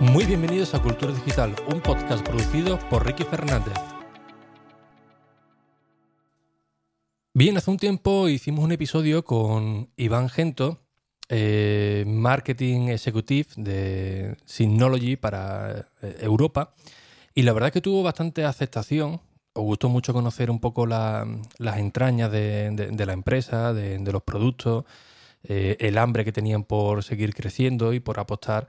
Muy bienvenidos a Cultura Digital, un podcast producido por Ricky Fernández. Bien, hace un tiempo hicimos un episodio con Iván Gento, eh, Marketing Executive de Synology para eh, Europa, y la verdad es que tuvo bastante aceptación. Os gustó mucho conocer un poco las entrañas de, la empresa, de, los productos, eh, el hambre que tenían por seguir creciendo y por apostar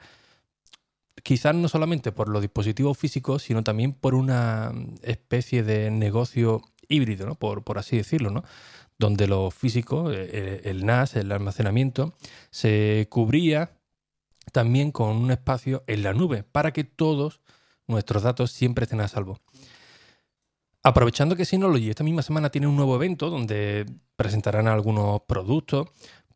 quizás no solamente por los dispositivos físicos, sino también por una especie de negocio híbrido, ¿no? por, por así decirlo, ¿no? donde lo físico, eh, eh, el NAS, el almacenamiento, se cubría también con un espacio en la nube para que todos nuestros datos siempre estén a salvo. Aprovechando que Synology esta misma semana tiene un nuevo evento donde presentarán algunos productos,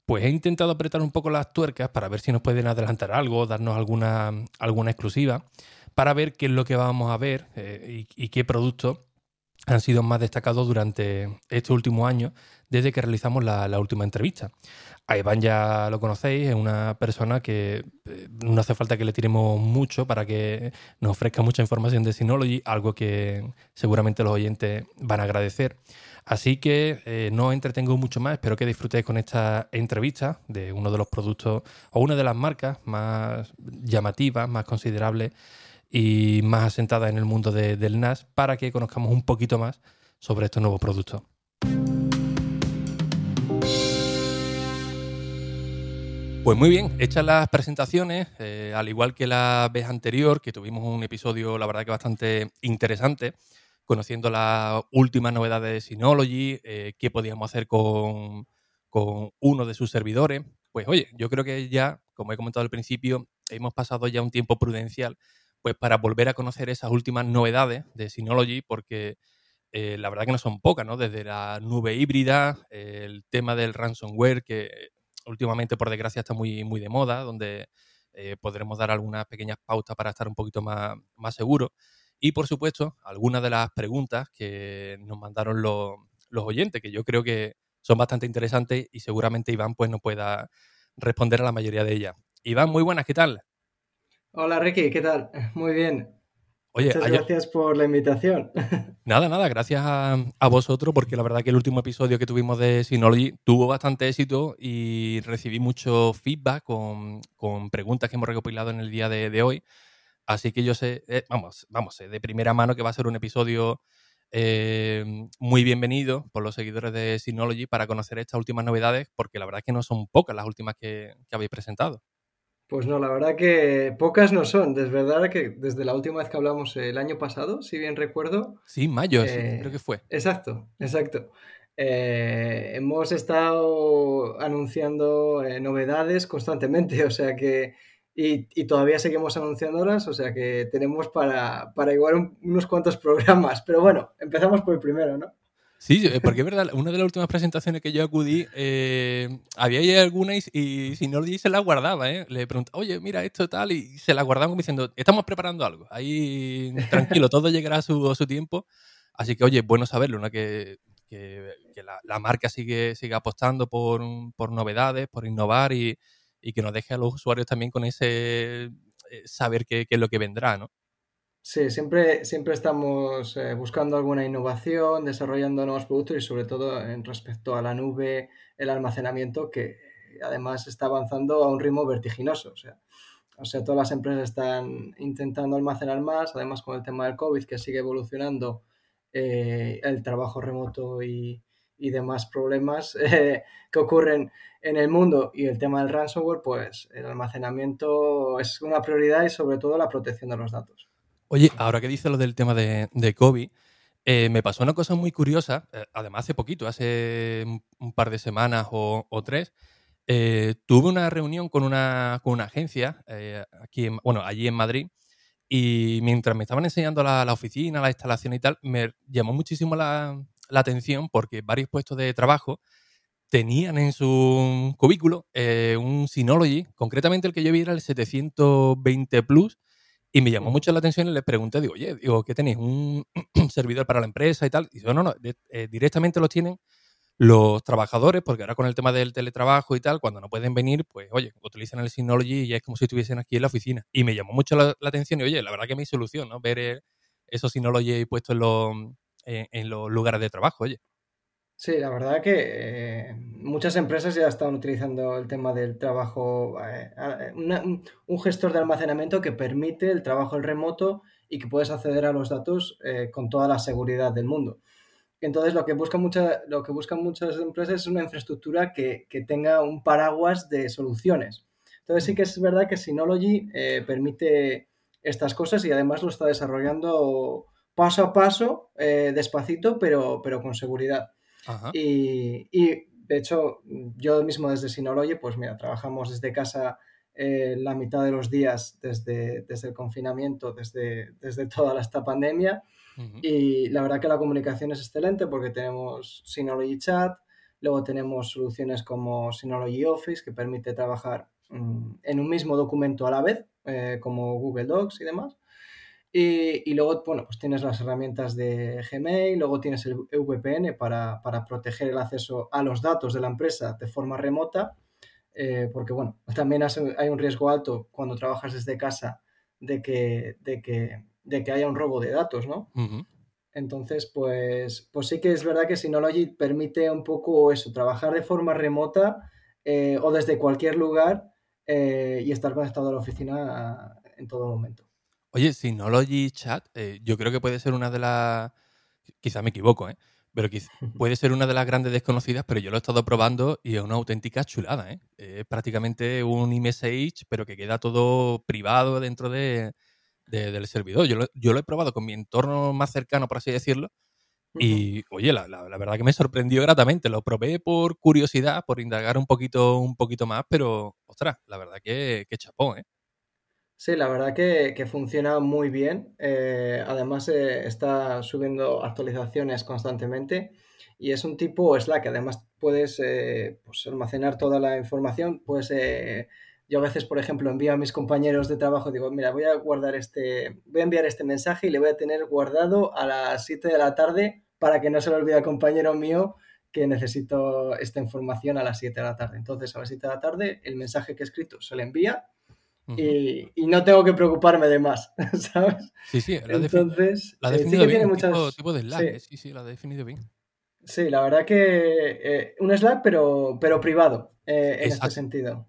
pues he intentado apretar un poco las tuercas para ver si nos pueden adelantar algo, darnos alguna, alguna exclusiva, para ver qué es lo que vamos a ver eh, y, qué productos han sido más destacados durante este último año desde que realizamos la, última entrevista. A Iván ya lo conocéis, es una persona que eh, no hace falta que le tiremos mucho para que nos ofrezca mucha información de Synology, algo que seguramente los oyentes van a agradecer. Así que eh, no entretengo mucho más, espero que disfrutéis con esta entrevista de uno de los productos o una de las marcas más llamativas, más considerables y más asentadas en el mundo del NAS para que conozcamos un poquito más sobre estos nuevos productos. Pues muy bien, hechas las presentaciones, eh, al igual que la vez anterior, que tuvimos un episodio, la verdad que bastante interesante, conociendo las últimas novedades de Synology, eh, qué podíamos hacer con, uno de sus servidores. Pues oye, yo creo que ya, como he comentado al principio, hemos pasado ya un tiempo prudencial pues para volver a conocer esas últimas novedades de Synology, porque eh, la verdad que no son pocas, ¿no? Desde la nube híbrida, el tema del ransomware, que últimamente por desgracia está muy, muy de moda, donde eh, podremos dar algunas pequeñas pautas para estar un poquito más, más seguros. Y por supuesto, algunas de las preguntas que nos mandaron los, oyentes, que yo creo que son bastante interesantes y seguramente Iván pues nos pueda responder a la mayoría de ellas. Iván, muy buenas, ¿qué tal? Hola Ricky, ¿qué tal? Muy bien. Muchas gracias por la invitación. Nada, nada, gracias a, vosotros porque la verdad que el último episodio que tuvimos de Synology tuvo bastante éxito y recibí mucho feedback con, preguntas que hemos recopilado en el día de hoy. Así que yo sé, eh, vamos, vamos, de primera mano que va a ser un episodio eh, muy bienvenido por los seguidores de Synology para conocer estas últimas novedades, porque la verdad es que no son pocas las últimas que, habéis presentado. Pues no, la verdad que pocas no son. Es verdad que desde la última vez que hablamos el año pasado, si bien recuerdo. Sí, mayo, eh, creo que fue. Exacto, exacto. hemos estado anunciando novedades constantemente, o sea que y, todavía seguimos anunciando horas, o sea que tenemos para, para igual unos cuantos programas. Pero bueno, empezamos por el primero, ¿no? Sí, eh, porque es verdad, una de las últimas presentaciones que yo acudí, eh, había alguna y, si no se la guardaba, ¿eh? Le preguntaba, oye, mira esto tal, y se la guardaban como diciendo, estamos preparando algo. Ahí, tranquilo, todo llegará a su, su tiempo. Así que, oye, bueno saberlo, ¿no? Que, que, la, la, marca sigue, sigue apostando por, por novedades, por innovar y, y que nos deje a los usuarios también con ese eh, saber qué, es lo que vendrá, ¿no? Sí, siempre, siempre estamos eh, buscando alguna innovación, desarrollando nuevos productos y sobre todo en respecto a la nube, el almacenamiento, que además está avanzando a un ritmo vertiginoso. O sea, o sea, todas las empresas están intentando almacenar más, además con el tema del COVID que sigue evolucionando eh, el trabajo remoto y, y demás problemas que ocurren en el mundo y el tema del ransomware, pues el almacenamiento es una prioridad y sobre todo la protección de los datos. Oye, ahora que dices lo del tema de, de COVID, eh, me pasó una cosa muy curiosa, eh, además hace poquito, hace un par de semanas o, tres, eh, tuve una reunión con una, con una agencia aquí bueno, allí en Madrid y mientras me estaban enseñando la, la, oficina, la instalación y tal, me llamó muchísimo la, la atención porque varios puestos de trabajo tenían en su cubículo eh, un Synology, concretamente el que yo vi era el 720 Plus, y me llamó mucho la atención y le pregunté, digo, oye, digo, ¿qué tenéis? ¿Un servidor para la empresa y tal? Y digo, no, no, eh, directamente los tienen los trabajadores, porque ahora con el tema del teletrabajo y tal, cuando no pueden venir, pues oye, utilizan el Synology y es como si estuviesen aquí en la oficina. Y me llamó mucho la, atención y oye, la verdad que me solución, ¿no? Ver eh, esos Synology puestos en los, en, los lugares de trabajo, oye. Sí, la verdad que eh, muchas empresas ya están utilizando el tema del trabajo, eh, un gestor de almacenamiento que permite el trabajo en remoto y que puedes acceder a los datos con toda la seguridad del mundo. Entonces, lo que, busca mucha, lo que buscan muchas empresas es una infraestructura que, tenga un paraguas de soluciones. Entonces, sí que es verdad que Synology eh, permite estas cosas y además lo está desarrollando paso a paso, eh, despacito, pero, pero con seguridad. Y, de hecho, yo mismo desde Synology, pues mira, trabajamos desde casa eh, la mitad de los días desde, desde el confinamiento, desde, desde toda esta pandemia. Y la verdad que la comunicación es excelente porque tenemos Synology Chat, luego tenemos soluciones como Synology Office que permite trabajar mm, en un mismo documento a la vez, eh, como Google Docs y demás. Y, y, luego, bueno, pues tienes las herramientas de Gmail, luego tienes el VPN para, para proteger el acceso a los datos de la empresa de forma remota, eh, porque, bueno, también hay un riesgo alto cuando trabajas desde casa de que, de que de que haya un robo de datos, ¿no? Entonces, pues, pues sí que es verdad que Synology permite un poco eso, trabajar de forma remota eh, o desde cualquier lugar eh, y estar conectado a la oficina en todo momento. Oye, Synology Chat, eh, yo creo que puede ser una de las, quizá me equivoco, ¿eh? pero puede ser una de las grandes desconocidas, pero yo lo he estado probando y es una auténtica chulada. ¿eh? Es prácticamente un iMessage, pero que queda todo privado dentro de, del servidor. Yo lo, yo lo, he probado con mi entorno más cercano, por así decirlo. Y, oye, la, la, verdad que me sorprendió gratamente. Lo probé por curiosidad, por indagar un poquito, un poquito más, pero, ostras, la verdad que, que chapó, ¿eh? Sí, la verdad que, que funciona muy bien. Eh, además, eh, está subiendo actualizaciones constantemente y es un tipo Slack. Además, puedes eh, pues, almacenar toda la información, puedes yo a veces, por ejemplo, envío a mis compañeros de trabajo, digo, mira, voy a guardar este, voy a enviar este mensaje y le voy a tener guardado a las 7 de la tarde para que no se le olvide al compañero mío que necesito esta información a las 7 de la tarde. Entonces, a las 7 de la tarde, el mensaje que he escrito se le envía y, y, no tengo que preocuparme de más, ¿sabes? Sí, sí, la Entonces, la ha eh, definido bien, muchas... tipo, de Slack, sí. Eh, sí. sí, la ha definido bien. Sí, la verdad que eh, un Slack, pero, pero privado, en este sentido.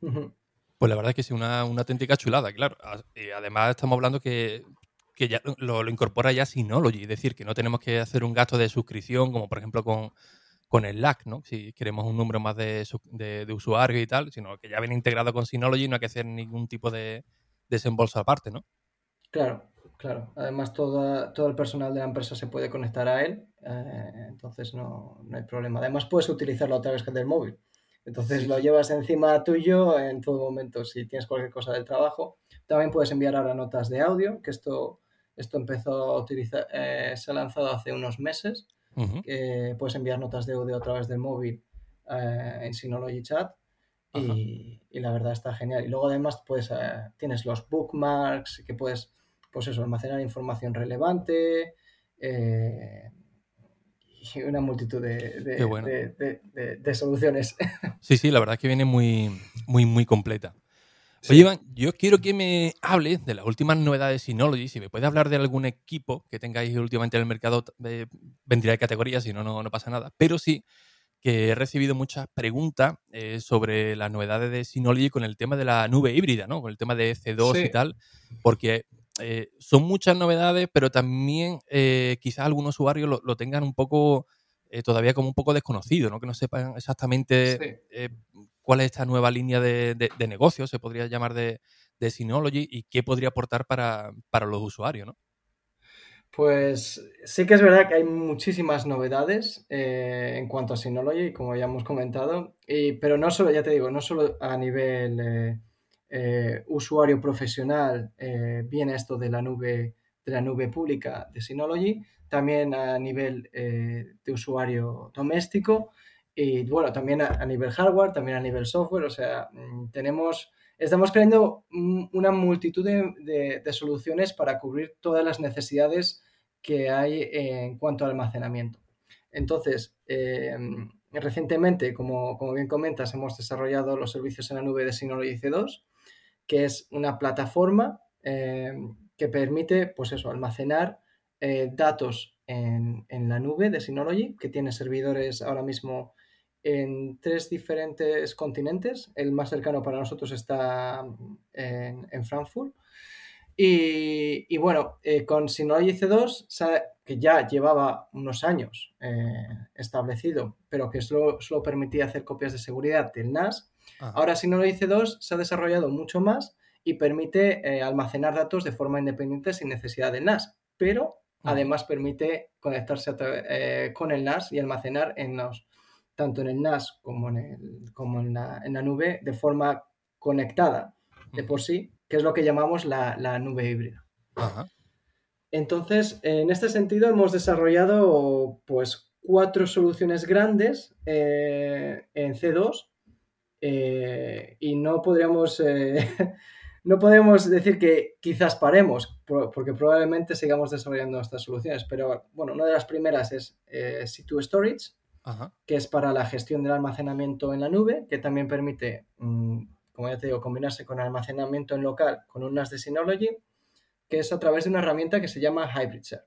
Pues la verdad es que sí, una, una auténtica chulada, claro. Y además estamos hablando que, que ya lo, incorpora ya Synology, es decir, que no tenemos que hacer un gasto de suscripción, como por ejemplo con, con el LAC, ¿no? Si queremos un número más de, de, usuarios y tal, sino que ya viene integrado con Synology y no hay que hacer ningún tipo de desembolso aparte, ¿no? Claro, claro. Además, todo, todo el personal de la empresa se puede conectar a él, eh, entonces no, no, hay problema. Además, puedes utilizarlo otra vez que del móvil. Entonces lo llevas encima tuyo en todo momento si tienes cualquier cosa del trabajo. También puedes enviar ahora notas de audio, que esto, esto empezó a utilizar, eh, se ha lanzado hace unos meses. Puedes enviar notas de audio a través del móvil eh, en Synology Chat y, la verdad está genial. Y luego además puedes, eh, tienes los bookmarks que puedes pues eso, almacenar información relevante y una multitud de, soluciones. Sí, sí, la verdad es que viene muy, muy, muy completa. Oye, Iván, yo quiero que me hables de las últimas novedades de Synology. Si me puede hablar de algún equipo que tengáis últimamente en el mercado, eh, vendría de categoría, si no, no pasa nada. Pero sí que he recibido muchas preguntas eh, sobre las novedades de Synology con el tema de la nube híbrida, ¿no? Con el tema de C2 y tal, porque eh, son muchas novedades, pero también eh, quizás algunos usuarios lo, tengan un poco, todavía como un poco desconocido, ¿no? que no sepan exactamente cuál es esta nueva línea de, negocio, se podría llamar de, Synology, y qué podría aportar para, los usuarios. ¿no? Pues sí que es verdad que hay muchísimas novedades en cuanto a Synology, como ya hemos comentado, pero no solo, ya te digo, no solo a nivel eh, usuario profesional eh, viene esto de la nube de la nube pública de Synology, también a nivel eh, de usuario doméstico y bueno, también a, nivel hardware, también a nivel software, o sea, mm, tenemos, estamos creando una multitud de, soluciones para cubrir todas las necesidades que hay en cuanto al almacenamiento. Entonces, recientemente, como, como, bien comentas, hemos desarrollado los servicios en la nube de Synology C2, que es una plataforma que permite, pues eso, almacenar datos en, en, la nube de Synology, que tiene servidores ahora mismo en tres diferentes continentes. El más cercano para nosotros está en, Frankfurt. Y, bueno, eh, con Synology C2, que ya llevaba unos años eh, establecido, pero que solo, permitía hacer copias de seguridad del NAS, ahora Synology C2 se ha desarrollado mucho más y permite eh, almacenar datos de forma independiente sin necesidad del NAS, pero además permite conectarse con el NAS y almacenar en los tanto en el NAS como en, el, como en, la, en la nube de forma conectada de por sí, que es lo que llamamos la, la nube híbrida. Entonces, en este sentido, hemos desarrollado pues cuatro soluciones grandes eh, en C2 eh, y no podríamos, eh, no podemos decir que quizás paremos, porque probablemente sigamos desarrollando estas soluciones, pero bueno, una de las primeras es C2 Storage, que es para la gestión del almacenamiento en la nube, que también permite, mm, como ya te digo, combinarse con almacenamiento en local con un NAS de Synology, que es a través de una herramienta que se llama HybridShare.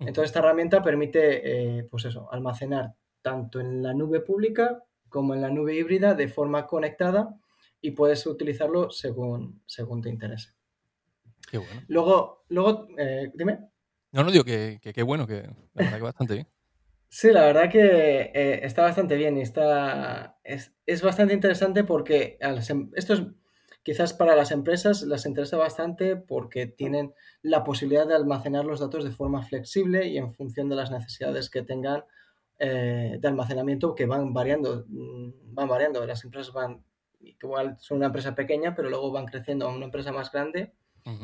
Entonces, esta herramienta permite, eh, pues eso, almacenar tanto en la nube pública como en la nube híbrida de forma conectada y puedes utilizarlo según, según te interese. Qué bueno. Luego, luego eh, dime. No, no digo que qué bueno, que la verdad que bastante bien. Sí, la verdad que eh, está bastante bien y está, es, bastante interesante porque em, esto es quizás para las empresas les interesa bastante porque tienen la posibilidad de almacenar los datos de forma flexible y en función de las necesidades que tengan eh, de almacenamiento que van variando, mm, van variando. Las empresas van, igual son una empresa pequeña, pero luego van creciendo a una empresa más grande.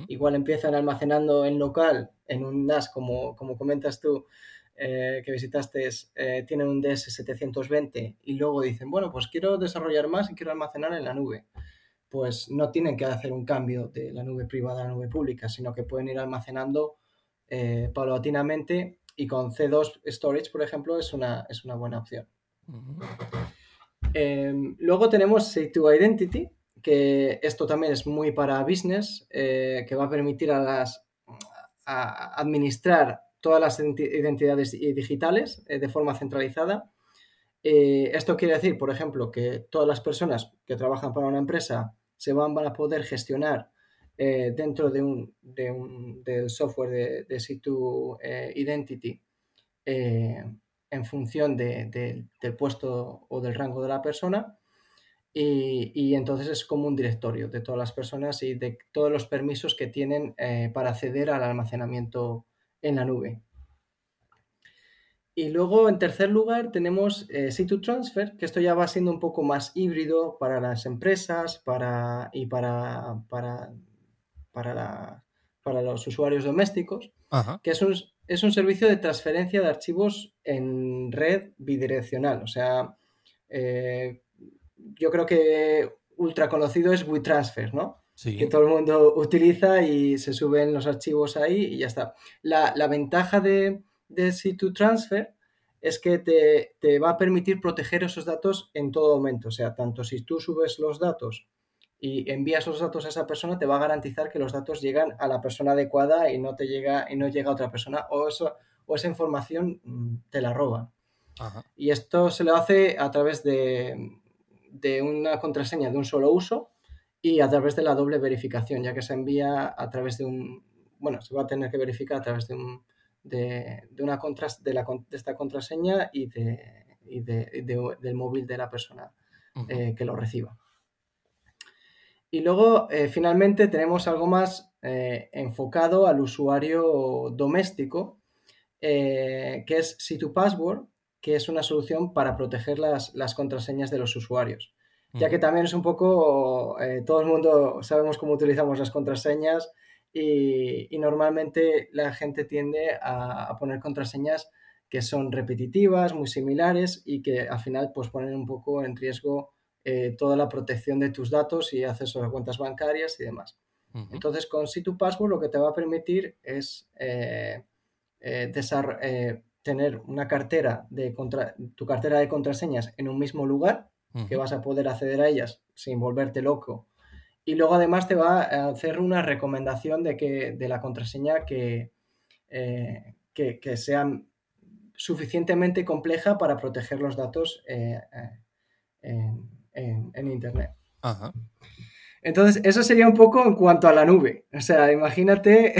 Igual empiezan almacenando en local, en un NAS, como, como comentas tú, eh, que visitaste eh, tienen un DS720 y luego dicen, bueno, pues quiero desarrollar más y quiero almacenar en la nube, pues no tienen que hacer un cambio de la nube privada a la nube pública, sino que pueden ir almacenando eh, paulatinamente y con C2 Storage, por ejemplo, es una, es una buena opción. Em, luego tenemos Say2 Identity, que esto también es muy para business, que va a permitir a las a administrar todas las identidades digitales eh, de forma centralizada. Eh, esto quiere decir, por ejemplo, que todas las personas que trabajan para una empresa se van, a poder gestionar eh, dentro de un, del software de, de C2 Identity en función del puesto o del rango de la persona. Y, y, entonces es como un directorio de todas las personas y de todos los permisos que tienen para acceder al almacenamiento en la nube. Y luego, en tercer lugar, tenemos eh, C2 Transfer, que esto ya va siendo un poco más híbrido para las empresas para, y para, para, para, para los usuarios domésticos, que es un, es un, servicio de transferencia de archivos en red bidireccional. O sea, eh, yo creo que ultra conocido es WeTransfer, ¿no? Que todo el mundo utiliza y se suben los archivos ahí y ya está. La, ventaja de, de C2 Transfer es que te, va a permitir proteger esos datos en todo momento. O sea, tanto si tú subes los datos y envías los datos a esa persona, te va a garantizar que los datos llegan a la persona adecuada y no te llega y no llega a otra persona o, eso, o esa información mm, te la roban. Y esto se lo hace a través de, de una contraseña de un solo uso y a través de la doble verificación, ya que se envía a través de un, bueno, se va a tener que verificar a través de, un, de, una contras, de, la, de esta contraseña y, de, y del móvil de la persona eh, que lo reciba. Y luego, eh, finalmente, tenemos algo más eh, enfocado al usuario doméstico, que es C2Password, que es una solución para proteger las, las contraseñas de los usuarios ya que también es un poco, eh, todo el mundo sabemos cómo utilizamos las contraseñas y, normalmente la gente tiende a, poner contraseñas que son repetitivas, muy similares y que al final pues ponen un poco en riesgo eh, toda la protección de tus datos y acceso a cuentas bancarias y demás. Entonces con C2Password lo que te va a permitir es eh, tener una cartera de contra, tu cartera de contraseñas en un mismo lugar, que vas a poder acceder a ellas sin volverte loco. Y luego además te va a hacer una recomendación de, que, de la contraseña que, eh, que, sea suficientemente compleja para proteger los datos eh, eh, en, Internet. Entonces, eso sería un poco en cuanto a la nube. O sea, imagínate.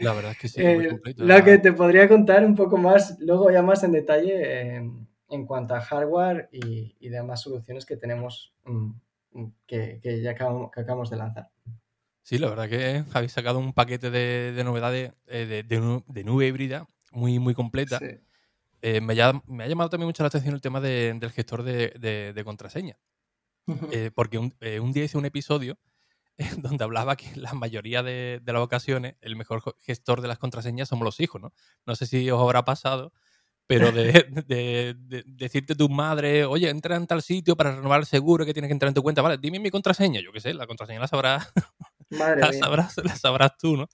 La verdad es que sí. lo que te podría contar un poco más, luego ya más en detalle en cuanto a hardware y, demás soluciones que tenemos mm, mm, que, ya acabamos, de lanzar. Sí, la verdad que habéis sacado un paquete de, novedades eh, de, nube híbrida muy, muy completa. Eh, me, ha, llamado también mucho la atención el tema del gestor de, contraseña. Eh, porque un, día hice un episodio donde hablaba que la mayoría de, las ocasiones el mejor gestor de las contraseñas somos los hijos, ¿no? No sé si os habrá pasado pero de, decirte tu madre, oye, entra en tal sitio para renovar el seguro que tienes que entrar en tu cuenta, vale, dime mi contraseña, yo qué sé, la contraseña la sabrás, la, sabrás la sabrás tú, ¿no?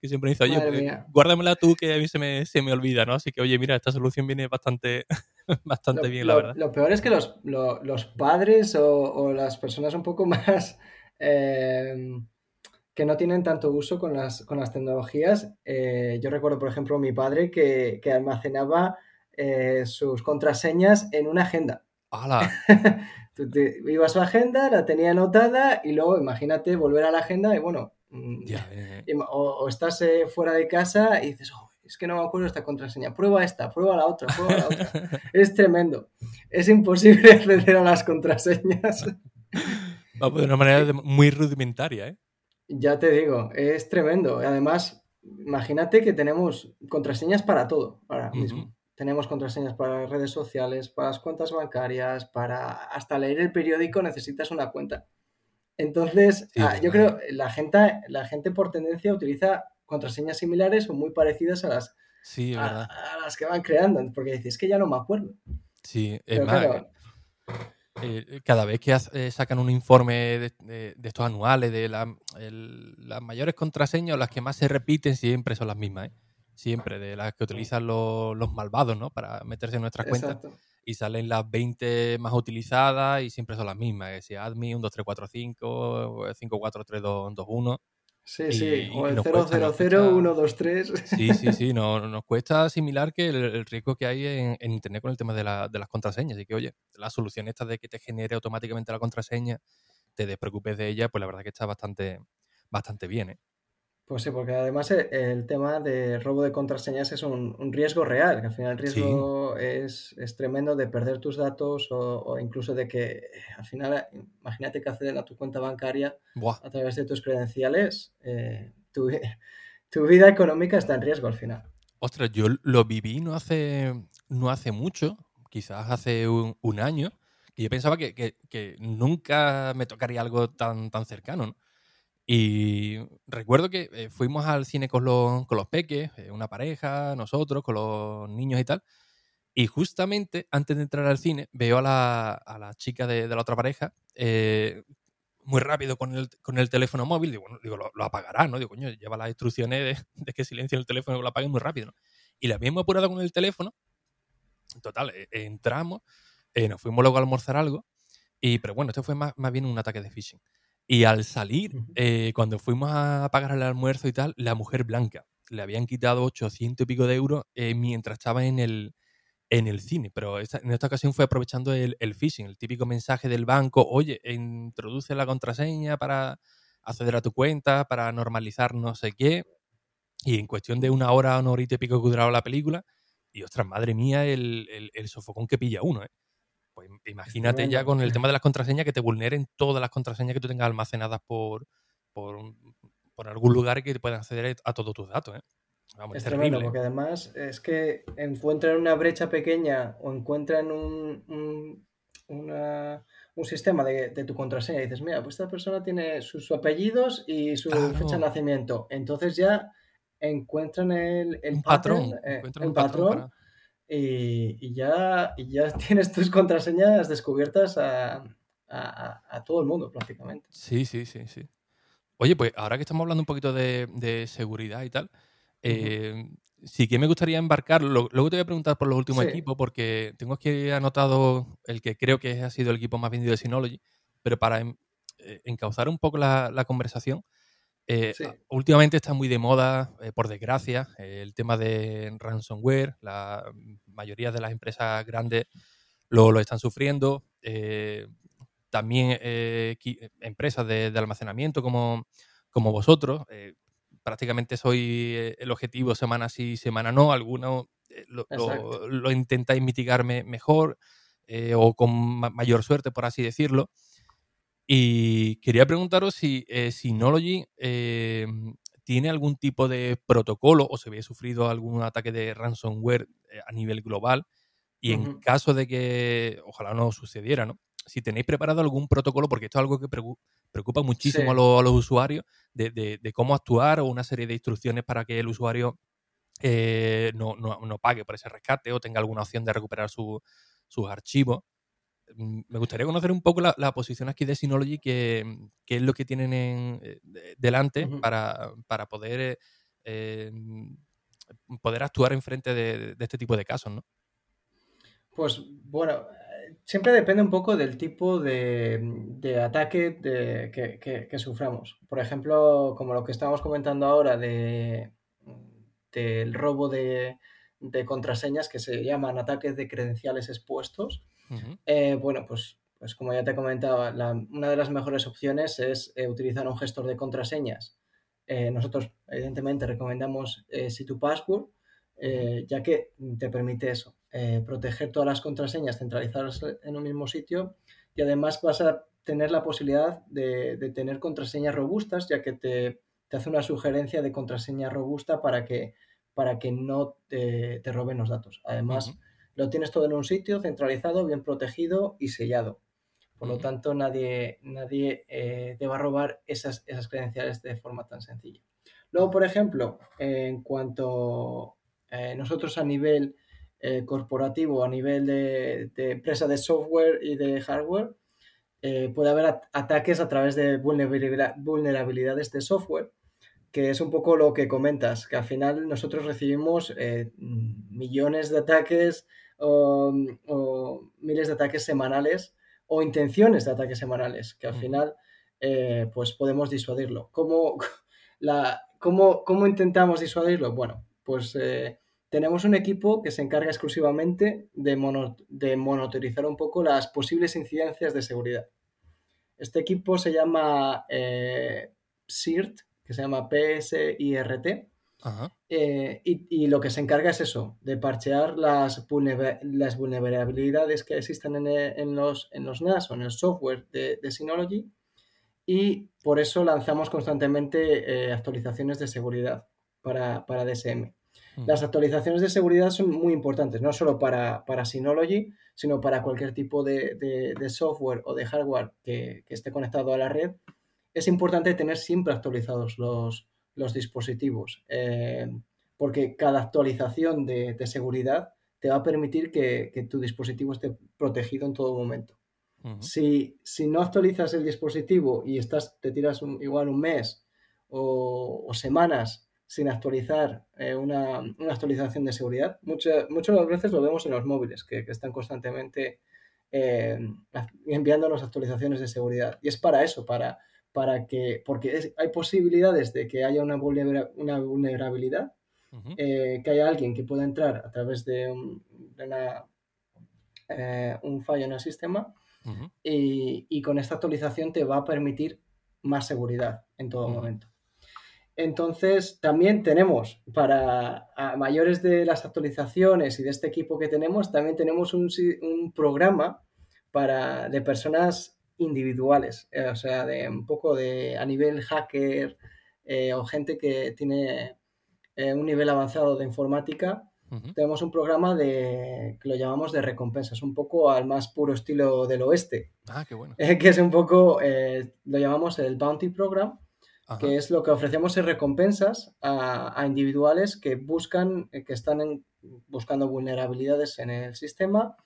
Que siempre dice, oye, pues, guárdamela tú que a mí se me, se me olvida, ¿no? Así que, oye, mira, esta solución viene bastante, bastante bien, la verdad. Lo peor es que los, los padres o, las personas un poco más... Eh, que no tienen tanto uso con las, con las tecnologías. Eh, yo recuerdo, por ejemplo, mi padre que, que almacenaba eh, sus contraseñas en una agenda. ¡Hala! Tú ibas a su agenda, la tenía anotada y luego imagínate volver a la agenda y bueno, mm, o, estás eh, fuera de casa y dices, oh, es que no me acuerdo esta contraseña, prueba esta, prueba la otra, prueba la otra. es tremendo. Es imposible acceder a las contraseñas. Va de una manera muy rudimentaria, ¿eh? Ya te digo, es tremendo. Además, imagínate que tenemos contraseñas para todo ahora mismo. Tenemos contraseñas para las redes sociales, para las cuentas bancarias, para hasta leer el periódico necesitas una cuenta. Entonces, ah, yo creo la gente, la gente por tendencia utiliza contraseñas similares o muy parecidas a las, a, las que van creando, porque dices, que ya no me acuerdo. Sí, es más, eh, cada vez que eh, sacan un informe de, estos anuales de las mayores contraseñas o las que más se repiten siempre son las mismas. ¿eh? Siempre, de las que utilizan los, malvados, ¿no? Para meterse en nuestras cuentas. Y salen las 20 más utilizadas y siempre son las mismas, que sea admin, 1, 2, 3, 4, 5, 5, 4, 3, 2, 2, 1. Sí, sí, o el 0, 0, 0, 1, 2, 3. Sí, sí, sí, no, nos cuesta asimilar que el, riesgo que hay en, Internet con el tema de, la, de, las contraseñas. Así que, oye, la solución esta de que te genere automáticamente la contraseña, te despreocupes de ella, pues la verdad que está bastante, bastante bien, ¿eh? Pues sí, porque además eh, el, tema de robo de contraseñas es un, riesgo real, que al final el riesgo es, tremendo de perder tus datos o, incluso de que eh, al final, imagínate que acceden a tu cuenta bancaria a través de tus credenciales, eh, tu, vida económica está en riesgo al final. Ostras, yo lo viví no hace, no hace mucho, quizás hace un, año, y yo pensaba que, que, nunca me tocaría algo tan, tan cercano, ¿no? Y recuerdo que eh, fuimos al cine con los, con los peques, eh, una pareja, nosotros, con los niños y tal. Y justamente antes de entrar al cine, veo a la, a la chica de, la otra pareja eh, muy rápido con el, con el teléfono móvil. Digo, bueno, digo lo, apagará, ¿no? Digo, coño, lleva las instrucciones de, que silencie el teléfono y lo apague muy rápido, ¿no? Y la misma apurado con el teléfono. Total, entramos, nos fuimos luego a almorzar algo. Y, pero bueno, esto fue más, más bien un ataque de phishing. Y al salir, eh, cuando fuimos a pagar el almuerzo y tal, la mujer blanca le habían quitado 800 y pico de euros eh, mientras estaba en el, en el cine. Pero en esta ocasión fue aprovechando el, el, phishing, el típico mensaje del banco, oye, introduce la contraseña para acceder a tu cuenta, para normalizar no sé qué. Y en cuestión de una hora, una horita y pico que duraba la película, y ostras, madre mía, el, el, el sofocón que pilla uno, ¿eh? Pues imagínate ya con el tema de las contraseñas que te vulneren todas las contraseñas que tú tengas almacenadas por, por, algún lugar que te puedan acceder a todos tus datos. ¿eh? es, tremendo, porque además es que encuentran una brecha pequeña o encuentran un, un, sistema de, tu contraseña y dices, mira, pues esta persona tiene sus, apellidos y su fecha de nacimiento. Entonces ya encuentran el, patrón, eh, el patrón y, ya, ya tienes tus contraseñas descubiertas a, todo el mundo prácticamente. Sí, sí, sí, sí. Oye, pues ahora que estamos hablando un poquito de, seguridad y tal, eh, sí que me gustaría embarcar. Luego te voy a preguntar por los últimos equipos, porque tengo aquí anotado el que creo que ha sido el equipo más vendido de Synology, pero para eh, encauzar un poco la, conversación, eh, últimamente está muy de moda, eh, por desgracia, el tema de ransomware. La mayoría de las empresas grandes lo, lo están sufriendo. también empresas de, de, almacenamiento como, como vosotros prácticamente soy el objetivo semana sí, semana no. Algunos lo, lo, intentáis mitigarme mejor o con mayor suerte, por así decirlo. Y quería preguntaros si eh, Synology eh, tiene algún tipo de protocolo o se había sufrido algún ataque de ransomware eh, a nivel global. Y en caso de que, ojalá no sucediera, ¿no? Si tenéis preparado algún protocolo, porque esto es algo que preocupa muchísimo a, los, usuarios, de, cómo actuar o una serie de instrucciones para que el usuario no, no, pague por ese rescate o tenga alguna opción de recuperar sus archivos. Mm, me gustaría conocer un poco la, posición aquí de Synology, qué es lo que tienen en, eh, delante para, poder, eh, poder actuar en frente de, este tipo de casos, ¿no? Pues bueno, siempre depende un poco del tipo de, ataque que, suframos. Por ejemplo, como lo que estábamos comentando ahora de, del robo de, contraseñas que se llaman ataques de credenciales expuestos. Eh, bueno, pues, pues como ya te comentaba, una de las mejores opciones es eh, utilizar un gestor de contraseñas. Eh, nosotros, evidentemente, recomendamos C2Password, ya que te permite eso, proteger todas las contraseñas centralizadas en un mismo sitio y además vas a tener la posibilidad de, tener contraseñas robustas, ya que te, hace una sugerencia de contraseña robusta para que, para que no te, roben los datos. Además, lo tienes todo en un sitio centralizado, bien protegido y sellado. Por lo tanto, nadie, nadie eh, te va a robar esas, esas credenciales de forma tan sencilla. Luego, por ejemplo, en cuanto a eh, nosotros a nivel eh, corporativo, a nivel de, empresa de software y de hardware, puede haber ataques a través de vulnerabilidades de software que es un poco lo que comentas, que al final nosotros recibimos millones de ataques o, miles de ataques semanales o intenciones de ataques semanales, que al final eh, pues podemos disuadirlo. ¿Cómo, la, cómo, cómo intentamos disuadirlo? Bueno, pues eh, tenemos un equipo que se encarga exclusivamente de, de monitorizar un poco las posibles incidencias de seguridad. Este equipo se llama eh, SIRT, que se llama PSIRT, eh, y, lo que se encarga es eso, de parchear las, las vulnerabilidades que existen en, los, en los NAS o en el software de, Synology y por eso lanzamos constantemente eh, actualizaciones de seguridad para, para DSM. Mm. Las actualizaciones de seguridad son muy importantes, no solo para, para Synology, sino para cualquier tipo de, software o de hardware que, que esté conectado a la red. Es importante tener siempre actualizados los, los dispositivos, eh, porque cada actualización de, seguridad te va a permitir que, tu dispositivo esté protegido en todo momento. si, no actualizas el dispositivo y estás, te tiras igual un mes o, semanas sin actualizar eh, una, actualización de seguridad, muchas, muchas veces lo vemos en los móviles, que, están constantemente eh, enviándonos actualizaciones de seguridad. Y es para eso, para para que, porque hay posibilidades de que haya una, una vulnerabilidad, eh, que haya alguien que pueda entrar a través de un, eh, un fallo en el sistema y, con esta actualización te va a permitir más seguridad en todo momento. Entonces, también tenemos para mayores de las actualizaciones y de este equipo que tenemos, también tenemos un, un programa para, de personas individuales, eh, o sea, de un poco de a nivel hacker eh, o gente que tiene eh, un nivel avanzado de informática. Tenemos un programa de que lo llamamos de recompensas, un poco al más puro estilo del oeste. Ah, qué bueno. que es un poco, lo llamamos el Bounty Program, que es lo que ofrecemos en recompensas a, individuales que buscan, que están buscando vulnerabilidades en el sistema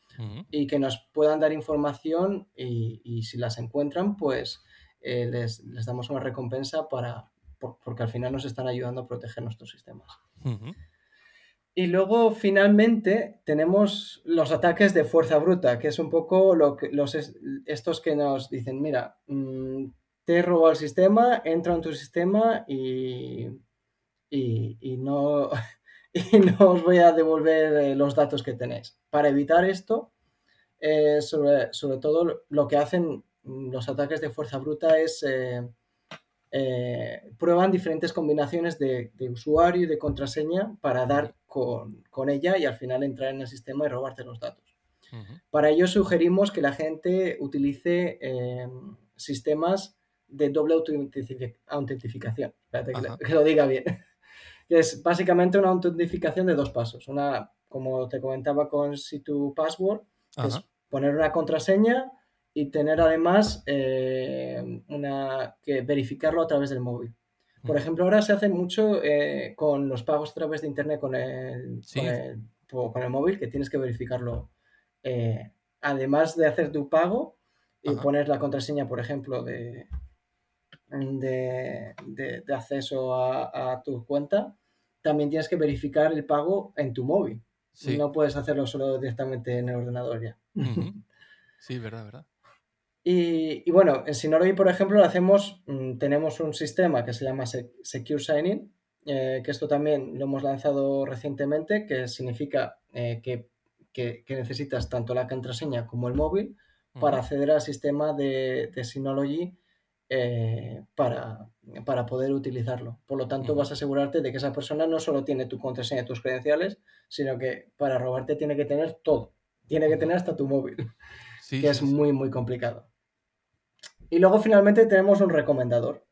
y que nos puedan dar información y, si las encuentran, pues eh, les, damos una recompensa para, porque al final nos están ayudando a proteger nuestros sistemas. Y luego finalmente tenemos los ataques de fuerza bruta, que es un poco lo que, los, estos que nos dicen, mira, mm, te he robado el sistema, entra en tu sistema y, y, no, y no os voy a devolver eh, los datos que tenéis. Para evitar esto, eh, sobre, sobre, todo lo que hacen los ataques de fuerza bruta es... Eh, eh, prueban diferentes combinaciones de, usuario y de contraseña para dar con, ella y al final entrar en el sistema y robarte los datos. Para ello sugerimos que la gente utilice eh, sistemas de doble autentificación. Espérate que, lo diga bien. es básicamente una autentificación de dos pasos. Una, como te comentaba con Situ Password, es poner una contraseña y tener además eh, una, que verificarlo a través del móvil. Por ejemplo, ahora se hace mucho eh, con los pagos a través de Internet con el, con, el, móvil, que tienes que verificarlo. Eh, además de hacer tu pago y poner la contraseña, por ejemplo, de, de, de, acceso a, a, tu cuenta, también tienes que verificar el pago en tu móvil. No puedes hacerlo solo directamente en el ordenador ya. Sí, verdad, verdad. Y, bueno, en Synology, por ejemplo, lo hacemos, mm, tenemos un sistema que se llama Secure Signing, eh, que esto también lo hemos lanzado recientemente, que significa eh, que, necesitas tanto la contraseña como el móvil para acceder al sistema de, Synology eh, para, poder utilizarlo. Por lo tanto, vas a asegurarte de que esa persona no solo tiene tu contraseña y tus credenciales, sino que para robarte tiene que tener todo. Tiene que tener hasta tu móvil, que es muy, muy complicado. Y luego finalmente tenemos un recomendador.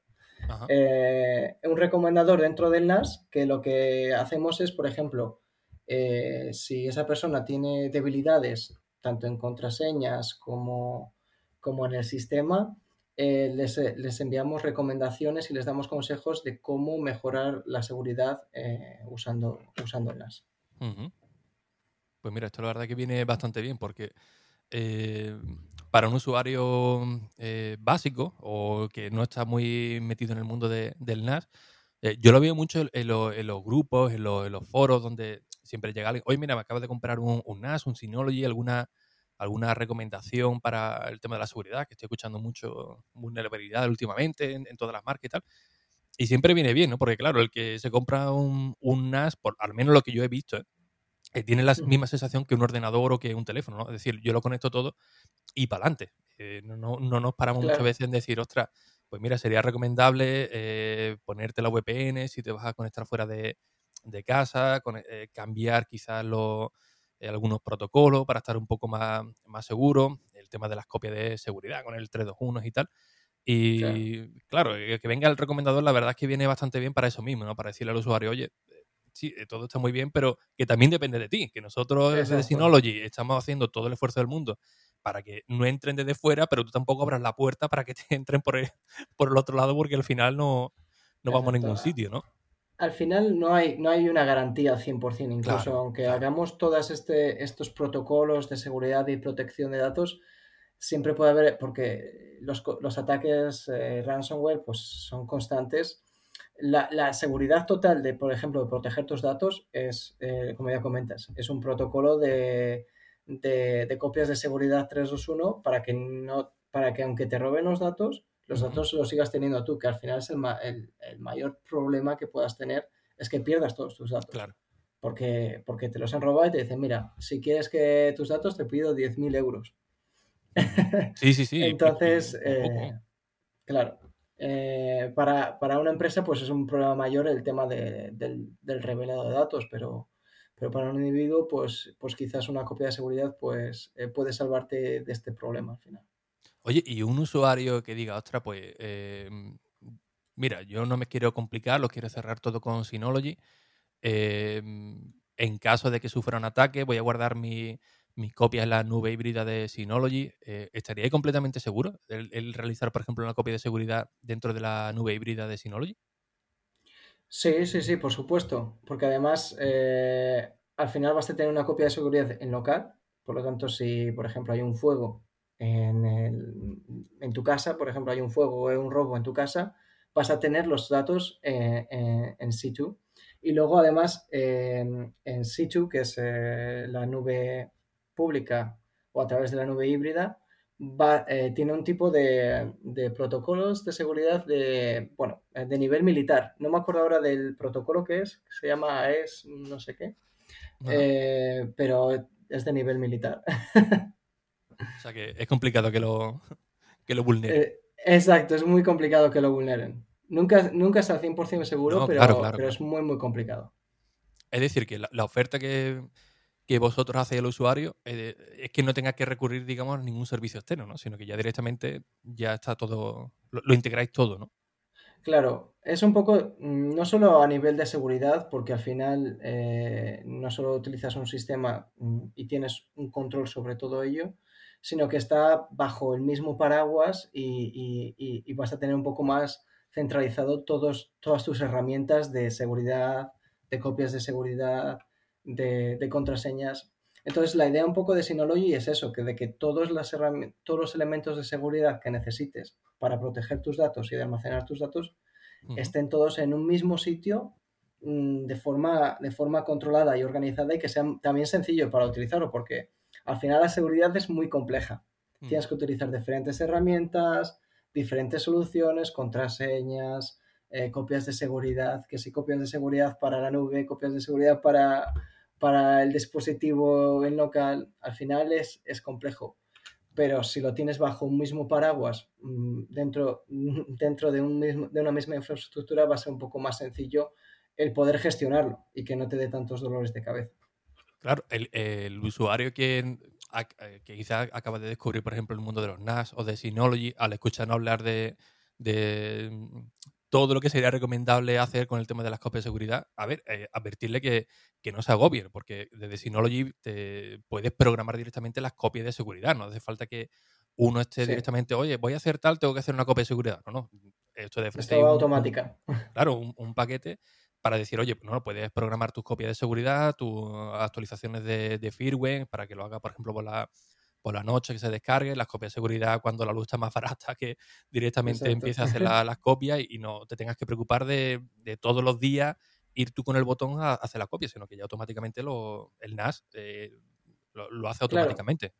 Eh, un recomendador dentro del NAS que lo que hacemos es, por ejemplo, eh, si esa persona tiene debilidades tanto en contraseñas como, como en el sistema, eh, les, enviamos recomendaciones y les damos consejos de cómo mejorar la seguridad usando, usando el NAS. Pues mira, esto la verdad que viene bastante bien porque para un usuario eh, básico o que no está muy metido en el mundo del NAS, eh, yo lo veo mucho en, los grupos, en los, foros, donde siempre llega alguien, oye, mira, me acabo de comprar un, NAS, un Synology, alguna, alguna recomendación para el tema de la seguridad, que estoy escuchando mucho vulnerabilidad últimamente en, todas las marcas y tal. Y siempre viene bien, ¿no? Porque claro, el que se compra un, NAS, por al menos lo que yo he visto, ¿eh? tiene la misma sensación que un ordenador o que un teléfono, ¿no? Es decir, yo lo conecto todo y para adelante. Eh, no, no, nos paramos muchas veces en decir, ostras, pues mira, sería recomendable eh, ponerte la VPN si te vas a conectar fuera de, casa, eh, cambiar quizás los, algunos protocolos para estar un poco más, más seguro, el tema de las copias de seguridad con el 321 y tal. Y claro, que venga el recomendador, la verdad es que viene bastante bien para eso mismo, ¿no? Para decirle al usuario, oye, sí, todo está muy bien, pero que también depende de ti, que nosotros desde Synology estamos haciendo todo el esfuerzo del mundo para que no entren desde fuera, pero tú tampoco abras la puerta para que te entren por el, por el otro lado, porque al final no, no vamos a ningún sitio, ¿no? Al final no hay, no hay una garantía al 100%, incluso aunque hagamos todos este, estos protocolos de seguridad y protección de datos, siempre puede haber, porque los, los ataques eh, ransomware pues, son constantes. La, la, seguridad total de, por ejemplo, de proteger tus datos es, eh, como ya comentas, es un protocolo de, de, copias de seguridad 321 para que, no, para que aunque te roben los datos, los datos los sigas teniendo tú, que al final es el, el, mayor problema que puedas tener, es que pierdas todos tus datos. Claro. Porque, porque te los han robado y te dicen, mira, si quieres que tus datos te pido 10.000 euros. Sí, sí, sí. Entonces, eh, claro, eh, para, para, una empresa pues es un problema mayor el tema de, del, del revelado de datos, pero, pero para un individuo, pues, pues quizás una copia de seguridad pues, eh, puede salvarte de este problema al final. Oye, y un usuario que diga, ostras, pues, eh, mira, yo no me quiero complicar, lo quiero cerrar todo con Synology. Eh, en caso de que sufra un ataque, voy a guardar mis copias en la nube híbrida de Synology. ¿Estaría completamente seguro el, realizar, por ejemplo, una copia de seguridad dentro de la nube híbrida de Synology? Sí, sí, sí, por supuesto, porque además eh, al final vas a tener una copia de seguridad en local, por lo tanto, si por ejemplo hay un fuego en, en tu casa, por ejemplo hay un fuego o un robo en tu casa, vas a tener los datos eh, eh, en situ Y luego, además, en Situ, que es eh, la nube pública o a través de la nube híbrida, va, eh, tiene un tipo de, protocolos de seguridad de, bueno, de nivel militar. No me acuerdo ahora del protocolo que es, se llama AES no sé qué, eh, pero es de nivel militar. o sea que es complicado que lo, que lo vulneren. Eh, exacto, es muy complicado que lo vulneren. Nunca, nunca es al 100% seguro, pero, pero es muy, muy complicado. Es decir, que la oferta que, que vosotros hacéis al usuario eh, es que no tenga que recurrir, digamos, a ningún servicio externo, ¿no? Sino que ya directamente ya está todo, lo, integráis todo, ¿no? Claro, es un poco, mm, no solo a nivel de seguridad, porque al final eh, no solo utilizas un sistema mm, y tienes un control sobre todo ello, sino que está bajo el mismo paraguas y, vas a tener un poco más centralizado todos, todas tus herramientas de seguridad, de copias de seguridad, de, contraseñas. Entonces, la idea un poco de Synology es eso, que de que todos, las todos los elementos de seguridad que necesites para proteger tus datos y de almacenar tus datos estén todos en un mismo sitio mm, de forma, de forma controlada y organizada y que sea también sencillo para utilizarlo, porque al final la seguridad es muy compleja. Tienes que utilizar diferentes herramientas, diferentes soluciones, contraseñas, eh, copias de seguridad, que si copias de seguridad para la nube, copias de seguridad para, para el dispositivo en local, al final es, es complejo. Pero si lo tienes bajo un mismo paraguas, mm, dentro, dentro de, un mismo, de una misma infraestructura, va a ser un poco más sencillo el poder gestionarlo y que no te dé tantos dolores de cabeza. Claro, el, el usuario que, eh, que quizás acaba de descubrir, por ejemplo, el mundo de los NAS o de Synology, al escuchar hablar de, de todo lo que sería recomendable hacer con el tema de las copias de seguridad, a ver, eh, advertirle que, no se agobien, porque desde Synology te puedes programar directamente las copias de seguridad, no hace falta que uno esté directamente, oye, voy a hacer tal, tengo que hacer una copia de seguridad. No, no, esto de frente. automática. claro, un, paquete para decir, oye, pues no, puedes programar tus copias de seguridad, tus actualizaciones de, de firmware, para que lo haga, por ejemplo, por la por la noche que se descargue, las copias de seguridad cuando la luz está más barata, que directamente empiece a hacer las copias y, no te tengas que preocupar de, todos los días ir tú con el botón a, hacer la copia, sino que ya automáticamente lo, el NAS eh, lo, hace automáticamente.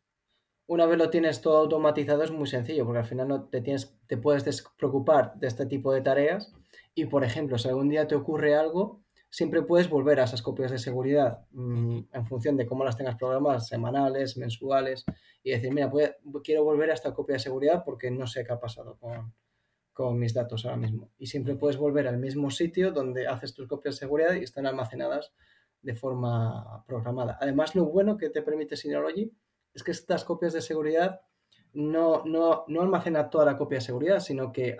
Una vez lo tienes todo automatizado es muy sencillo, porque al final no te, tienes, te puedes despreocupar de este tipo de tareas y, por ejemplo, si algún día te ocurre algo, siempre puedes volver a esas copias de seguridad mm, en función de cómo las tengas programadas, semanales, mensuales, y decir, mira, quiero volver a esta copia de seguridad porque no sé qué ha pasado con, mis datos ahora mismo. Y siempre puedes volver al mismo sitio donde haces tus copias de seguridad y están almacenadas de forma programada. Además, lo bueno que te permite Synology es que estas copias de seguridad no, no, no almacenan toda la copia de seguridad, sino que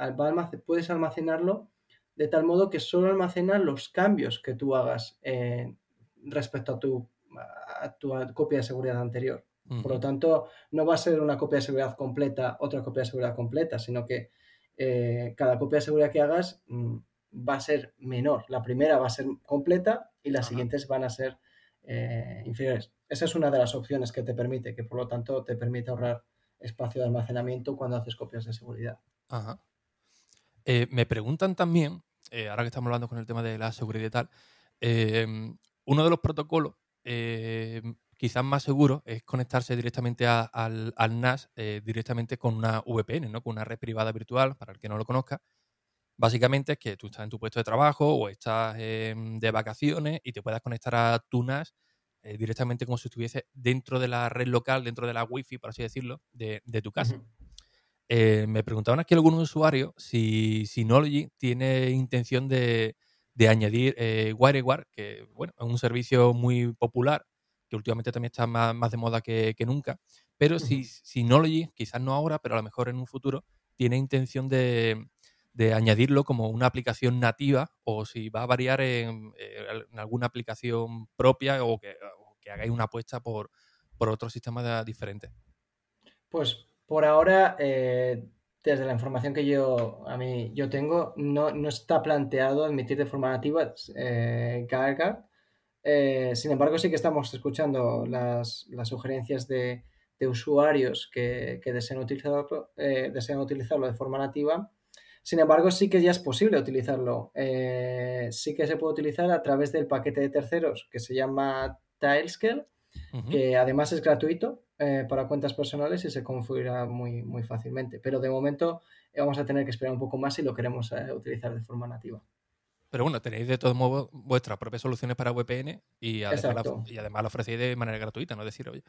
puedes almacenarlo de tal modo que solo almacena los cambios que tú hagas eh, respecto a tu, a tu copia de seguridad anterior. Por lo tanto, no va a ser una copia de seguridad completa, otra copia de seguridad completa, sino que eh, cada copia de seguridad que hagas mm, va a ser menor. La primera va a ser completa y las siguientes van a ser eh, inferiores. Esa es una de las opciones que te permite, que por lo tanto te permite ahorrar espacio de almacenamiento cuando haces copias de seguridad. Eh, me preguntan también, ahora que estamos hablando con el tema de la seguridad y tal, uno de los protocolos quizás más seguro es conectarse directamente al, NAS eh, directamente con una VPN, ¿no? con una red privada virtual, para el que no lo conozca. Básicamente es que tú estás en tu puesto de trabajo o estás de vacaciones y te puedas conectar a tu NAS eh, directamente como si estuviese dentro de la red local, dentro de la Wi-Fi, por así decirlo, de, tu casa. Eh, me preguntaban aquí algunos usuarios si Synology tiene intención de, añadir WireGuard, que bueno, es un servicio muy popular que últimamente también está más, de moda que, nunca. Pero si Synology, quizás no ahora, pero a lo mejor en un futuro, tiene intención de, añadirlo como una aplicación nativa o si va a variar en, eh, alguna aplicación propia o que, hagáis una apuesta por, por otro sistema diferente. Pues por ahora, eh, desde la información que yo a mí yo tengo, no, está planteado admitir de forma nativa eh, eh, sin embargo, sí que estamos escuchando las, sugerencias de, usuarios que, desean, utilizarlo, eh, desean utilizarlo de forma nativa, Sin embargo, sí que ya es posible utilizarlo. Sí que se puede utilizar a través del paquete de terceros que se llama Tilescale, que además es gratuito eh, para cuentas personales y se configura muy, muy fácilmente. Pero de momento eh, vamos a tener que esperar un poco más si lo queremos utilizar de forma nativa. Pero bueno, tenéis de todos modos vuestras propias soluciones para VPN y además, y además lo ofrecéis de manera gratuita, ¿no? Es decir, oye,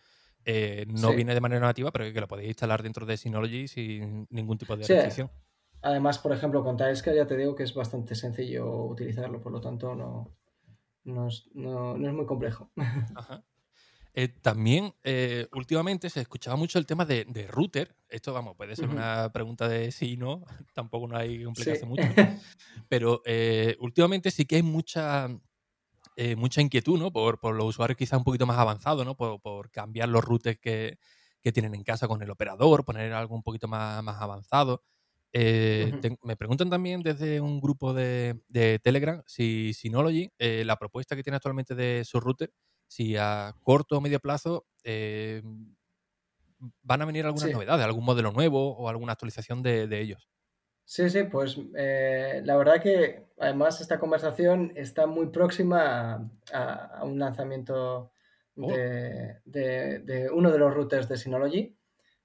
no viene de manera nativa, pero que lo podéis instalar dentro de Synology sin ningún tipo de restricción. Además, por ejemplo, con Taesca ya te digo que es bastante sencillo utilizarlo, por lo tanto no, no, es, muy complejo. Eh, también eh, últimamente se escuchaba mucho el tema de, router. Esto, vamos, puede ser una pregunta de sí y no, tampoco no hay que complicarse mucho. Pero eh, últimamente sí que hay mucha, mucha inquietud, ¿no? Por, los usuarios quizás un poquito más avanzados, ¿no? Por, cambiar los routers que, tienen en casa con el operador, poner algo un poquito más, más avanzado. Eh, me preguntan también desde un grupo de, Telegram si Synology, eh, la propuesta que tiene actualmente de su router, si a corto o medio plazo eh, van a venir algunas novedades, algún modelo nuevo o alguna actualización de, ellos. Sí, sí, pues la verdad que además esta conversación está muy próxima a, un lanzamiento oh. de, uno de los routers de Synology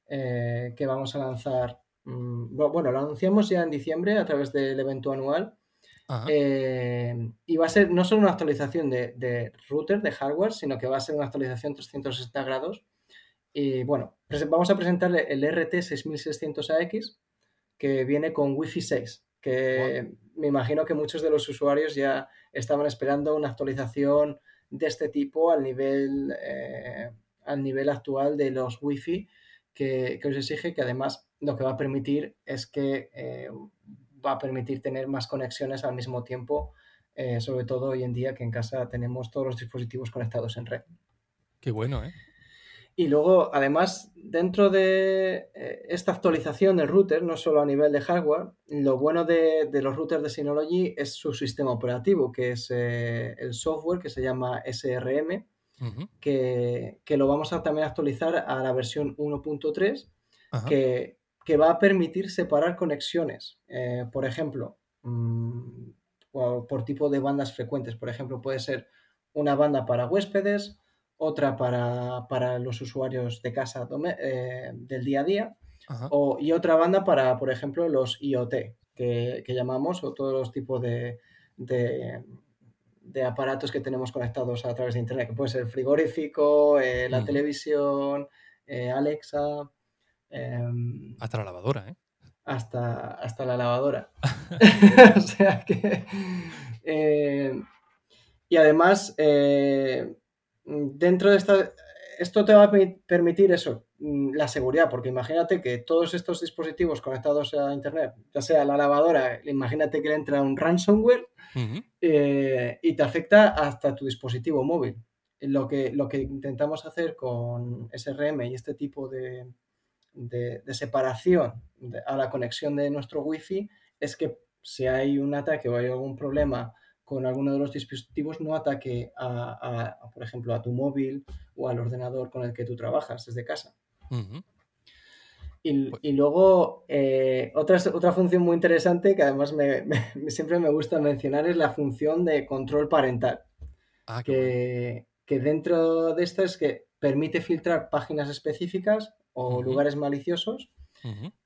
que vamos a lanzar Mm, bueno, lo anunciamos ya en diciembre a través del evento anual. Eh, y va a ser no solo una actualización de, router, de hardware, sino que va a ser una actualización 360 grados. Y bueno, vamos a presentar el RT6600AX que viene con Wi-Fi 6, que me imagino que muchos de los usuarios ya estaban esperando una actualización de este tipo al nivel, eh, al nivel actual de los Wi-Fi que, que os exige, que además lo que va a permitir es que eh, va a permitir tener más conexiones al mismo tiempo, eh, sobre todo hoy en día que en casa tenemos todos los dispositivos conectados en red. Qué bueno, ¿eh? Y luego, además, dentro de eh, esta actualización del router, no solo a nivel de hardware, lo bueno de, los routers de Synology es su sistema operativo, que es el software que se llama SRM, que, que, lo vamos a también actualizar a la versión 1.3, que que va a permitir separar conexiones. Eh, por ejemplo, mm, por, tipo de bandas frecuentes. Por ejemplo, puede ser una banda para huéspedes, otra para, los usuarios de casa eh, del día a día, y otra banda para, por ejemplo, los IoT, que, llamamos, o todos los tipos de, de, aparatos que tenemos conectados a través de Internet, que puede ser el frigorífico, eh, la televisión, Alexa, Em, hasta la lavadora, ¿eh? Hasta, hasta la lavadora. o sea que. Eh, y además, eh, dentro de esta. Esto te va a permitir eso, mm, la seguridad, porque imagínate que todos estos dispositivos conectados a Internet, ya sea la lavadora, imagínate que le entra un ransomware eh, y te afecta hasta tu dispositivo móvil. Lo que, lo que intentamos hacer con SRM y este tipo de, de, separación a la conexión de nuestro wifi es que si hay un ataque o hay algún problema con alguno de los dispositivos, no ataque a, por ejemplo, a tu móvil o al ordenador con el que tú trabajas desde casa. y, pues luego, eh, otra, otra función muy interesante que además siempre me gusta mencionar es la función de control parental. Ah, que, que, dentro de esto es que permite filtrar páginas específicas o lugares maliciosos.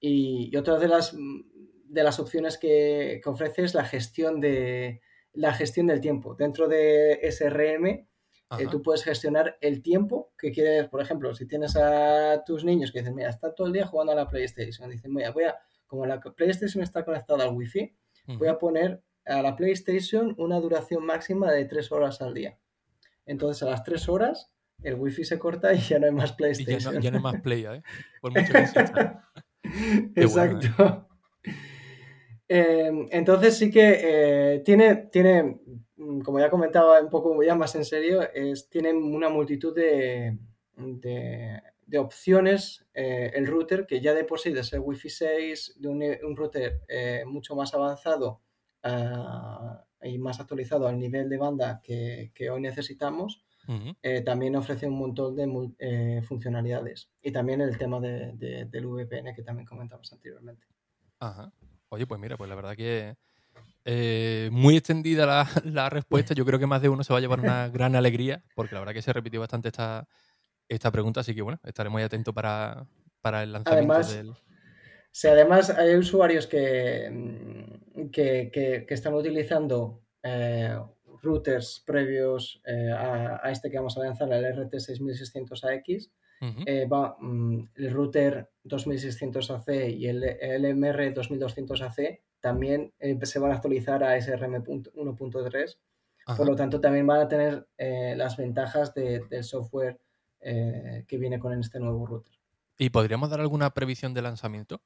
y, otra de las, de las opciones que, ofrece es la gestión, de, la gestión del tiempo. Dentro de SRM eh, tú puedes gestionar el tiempo que quieres, por ejemplo, si tienes a tus niños que dicen, mira, está todo el día jugando a la PlayStation, dicen, mira, voy a, como la PlayStation está conectada al Wi-Fi, voy a poner a la PlayStation una duración máxima de tres horas al día. Entonces, a las tres horas el wifi se corta y ya no hay más PlayStation. ya, no, hay más Play, ¿eh? Por mucho que Exacto. ¿eh? Entonces sí que eh, tiene, tiene, mm, como ya comentaba un poco ya más en serio, es, tiene una multitud de, de, opciones eh, el router que ya de por sí de ser Wi-Fi 6, de un, router mucho más avanzado ah, y más actualizado al nivel de banda que, que hoy necesitamos, eh, también ofrece un montón de eh, funcionalidades. Y también el tema del VPN que también comentamos anteriormente. Ajá. Oye, pues mira, pues la verdad que eh, muy extendida la, la, respuesta. Yo creo que más de uno se va a llevar una gran alegría, porque la verdad que se repitió bastante esta, esta pregunta, así que bueno, estaremos muy atentos para, para el lanzamiento además, del. Si además hay usuarios que, mm, que, que, están utilizando eh, routers previos eh, a, a, este que vamos a lanzar, el RT6600AX, eh, va mm, el router 2600AC y el LMR 2200AC también eh, se van a actualizar a SRM 1.3. Por lo tanto, también van a tener eh, las ventajas de, del software que viene con este nuevo router. ¿Y podríamos dar alguna previsión de lanzamiento?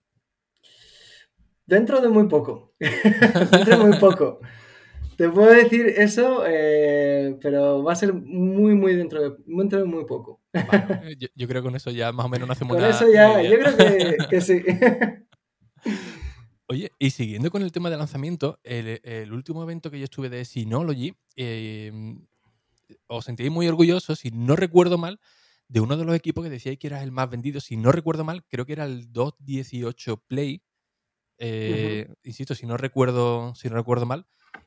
Dentro de muy poco. Dentro de muy poco. Te puedo decir eso, eh, pero va a ser muy, muy dentro de, dentro de muy poco. yo, creo que con eso ya más o menos no hacemos Con eso ya, yo creo que, sí. Oye, y siguiendo con el tema de lanzamiento, el, último evento que yo estuve de Synology, em, os sentí muy orgullosos, si no recuerdo mal, de uno de los equipos que decíais que era el más vendido. Si no recuerdo mal, creo que era el 218 Play. Eh, insisto, si no recuerdo, si no recuerdo mal.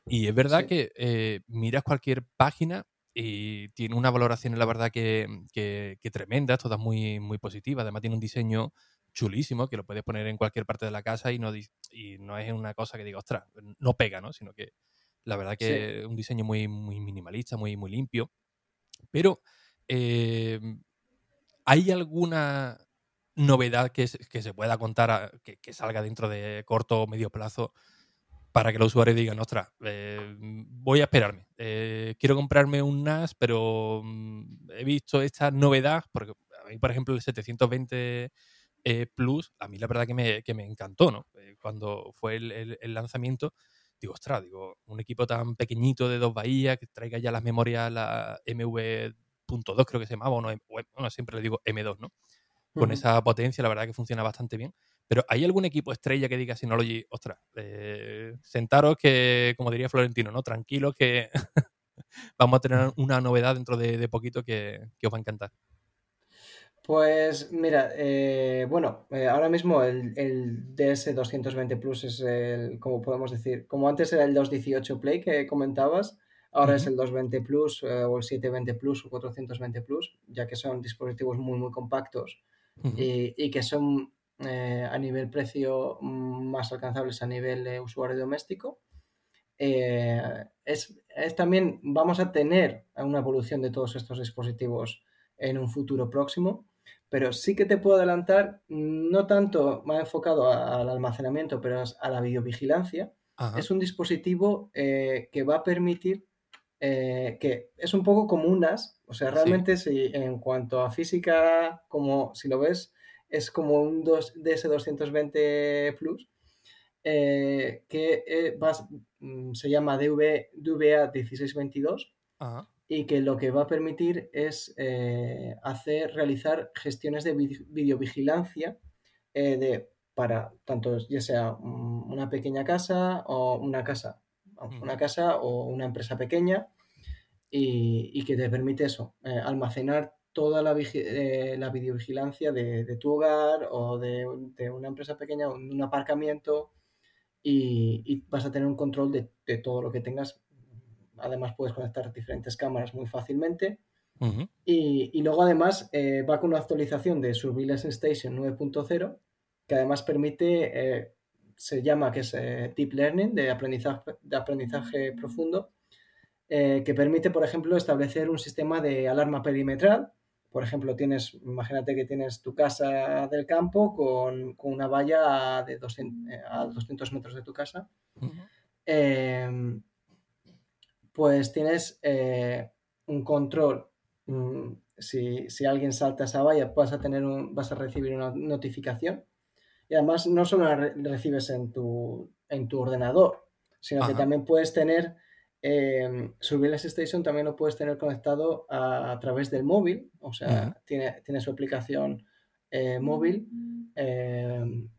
Y es verdad que eh, miras cualquier página y tiene una valoración, la verdad, que, que, tremenda, todas muy, muy positivas. Además, tiene un diseño chulísimo que lo puedes poner en cualquier parte de la casa y no, y no es una cosa que diga, ostras, no pega, ¿no? Sino que la verdad que es un diseño muy, muy minimalista, muy, muy limpio. Pero, eh, ¿hay alguna novedad que, que se pueda contar, que, que, salga dentro de corto o medio plazo para que los usuarios digan, ostras, eh, voy a esperarme. Eh, quiero comprarme un NAS, pero mm, he visto esta novedad, porque a mí, por ejemplo, el 720 eh, Plus, a mí la verdad que me, que me encantó, ¿no? cuando fue el, lanzamiento, digo, ostras, digo, un equipo tan pequeñito de dos bahías, que traiga ya las memorias, la MV.2 creo que se llamaba, o no, bueno, siempre le digo M2, ¿no? Con esa potencia, la verdad que funciona bastante bien. Pero ¿hay algún equipo estrella que diga Synology, ostras, eh, sentaros que, como diría Florentino, ¿no? Tranquilos que vamos a tener una novedad dentro de, poquito que, os va a encantar? Pues mira, eh, bueno, eh, ahora mismo el, DS220 Plus es el, como podemos decir, como antes era el 218 Play que comentabas, ahora es el 220 Plus o el 720 Plus o 420 Plus, ya que son dispositivos muy, muy compactos y, que son eh, a nivel precio mm, más alcanzables a nivel de usuario doméstico. Eh, es, también vamos a tener una evolución de todos estos dispositivos en un futuro próximo, pero sí que te puedo adelantar, no tanto más enfocado al almacenamiento, pero a la videovigilancia. Es un dispositivo eh, que va a permitir que es un poco como un NAS, o sea, realmente si en cuanto a física, como si lo ves, es como un DS220 Plus, eh, que eh, mm, se llama DV, DVA 1622 y que lo que va a permitir es eh, hacer, realizar gestiones de videovigilancia de, para tanto ya sea una pequeña casa o una casa, una casa o una empresa pequeña y, y que te permite eso, almacenar toda la, eh, la videovigilancia de, tu hogar o de, una empresa pequeña o un aparcamiento y, vas a tener un control de, todo lo que tengas. Además puedes conectar diferentes cámaras muy fácilmente. y, luego además eh, va con una actualización de Surveillance Station 9.0 que además permite, eh, se llama que es Deep Learning, de aprendizaje, de aprendizaje profundo, que permite, por ejemplo, establecer un sistema de alarma perimetral por ejemplo, tienes, imagínate que tienes tu casa del campo con, una valla de 200, eh, a 200 metros de tu casa. Em, pues tienes eh, un control. Mm, si, alguien salta esa valla, vas a, tener un, vas a recibir una notificación. Y además no solo la recibes en tu, en tu ordenador, sino que también puedes tener eh, Surveillance Station también lo puedes tener conectado a, través del móvil, o sea, tiene, tiene, su aplicación eh, móvil. Em,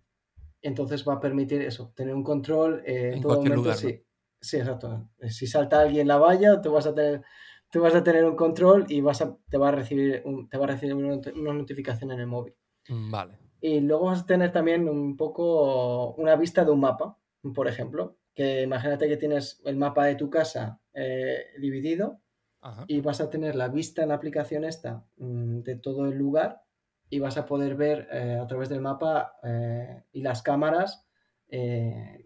entonces va a permitir eso, tener un control eh, en, todo momento. sí, sí, exacto. Si salta alguien la valla, tú vas a tener, tú vas a tener un control y vas a, te va a recibir, te va a recibir una, notificación en el móvil. Mm, vale. Y luego vas a tener también un poco una vista de un mapa. por ejemplo, que imagínate que tienes el mapa de tu casa eh, dividido y vas a tener la vista en la aplicación esta mm, de todo el lugar y vas a poder ver eh, a través del mapa eh, y las cámaras